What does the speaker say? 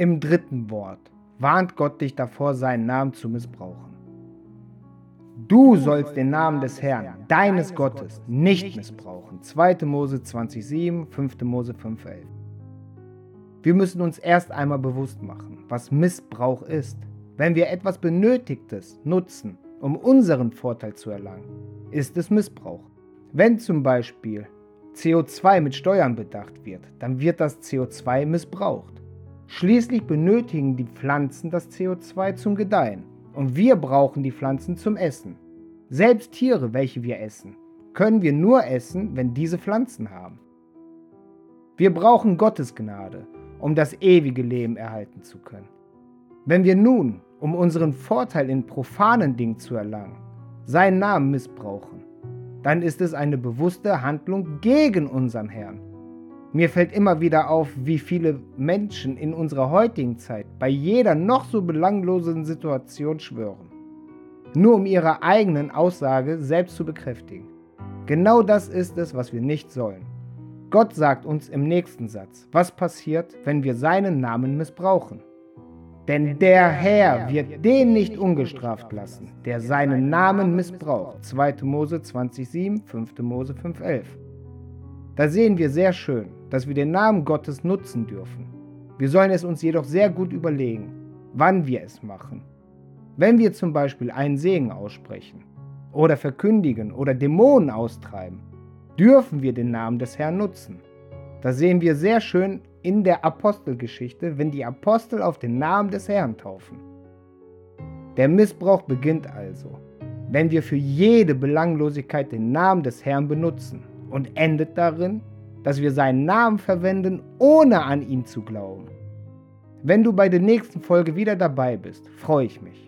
Im dritten Wort warnt Gott dich davor, seinen Namen zu missbrauchen. Du sollst den Namen des Herrn, deines Gottes, nicht missbrauchen. 2. Mose 20,7, 5. Mose 5,11. Wir müssen uns erst einmal bewusst machen, was Missbrauch ist. Wenn wir etwas Benötigtes nutzen, um unseren Vorteil zu erlangen, ist es Missbrauch. Wenn zum Beispiel CO2 mit Steuern bedacht wird, dann wird das CO2 missbraucht. Schließlich benötigen die Pflanzen das CO2 zum Gedeihen und wir brauchen die Pflanzen zum Essen. Selbst Tiere, welche wir essen, können wir nur essen, wenn diese Pflanzen haben. Wir brauchen Gottes Gnade, um das ewige Leben erhalten zu können. Wenn wir nun, um unseren Vorteil in profanen Dingen zu erlangen, seinen Namen missbrauchen, dann ist es eine bewusste Handlung gegen unseren Herrn. Mir fällt immer wieder auf, wie viele Menschen in unserer heutigen Zeit bei jeder noch so belanglosen Situation schwören. Nur um ihre eigenen Aussage selbst zu bekräftigen. Genau das ist es, was wir nicht sollen. Gott sagt uns im nächsten Satz, was passiert, wenn wir seinen Namen missbrauchen. Denn der Herr wird den nicht ungestraft lassen, der seinen Namen missbraucht. 2. Mose 20,7, 5. Mose 5,11. Da sehen wir sehr schön, dass wir den Namen Gottes nutzen dürfen. Wir sollen es uns jedoch sehr gut überlegen, wann wir es machen. Wenn wir zum Beispiel einen Segen aussprechen oder verkündigen oder Dämonen austreiben, dürfen wir den Namen des Herrn nutzen. Das sehen wir sehr schön in der Apostelgeschichte, wenn die Apostel auf den Namen des Herrn taufen. Der Missbrauch beginnt also, wenn wir für jede Belanglosigkeit den Namen des Herrn benutzen und endet darin, dass wir seinen Namen verwenden, ohne an ihn zu glauben. Wenn du bei der nächsten Folge wieder dabei bist, freue ich mich.